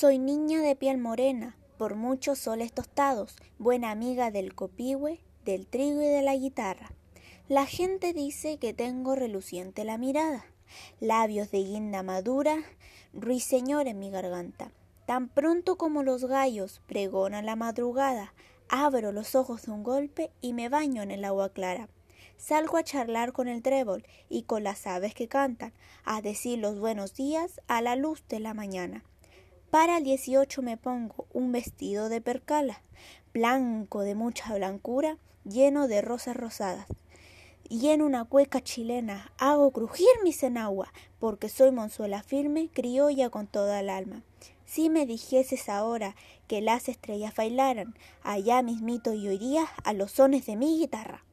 Soy niña de piel morena, por muchos soles tostados, buena amiga del copihue, del trigo y de la guitarra. La gente dice que tengo reluciente la mirada, labios de guinda madura, ruiseñor en mi garganta. Tan pronto como los gallos pregonan la madrugada, abro los ojos de un golpe y me baño en el agua clara. Salgo a charlar con el trébol y con las aves que cantan, a decir los buenos días a la luz de la mañana. Para el 18 me pongo un vestido de percala, blanco de mucha blancura, lleno de rosas rosadas. Y en una cueca chilena hago crujir mi cenagua, porque soy monzuela firme, criolla con toda el alma. Si me dijeses ahora que las estrellas bailaran, allá mismito yo iría a los sones de mi guitarra.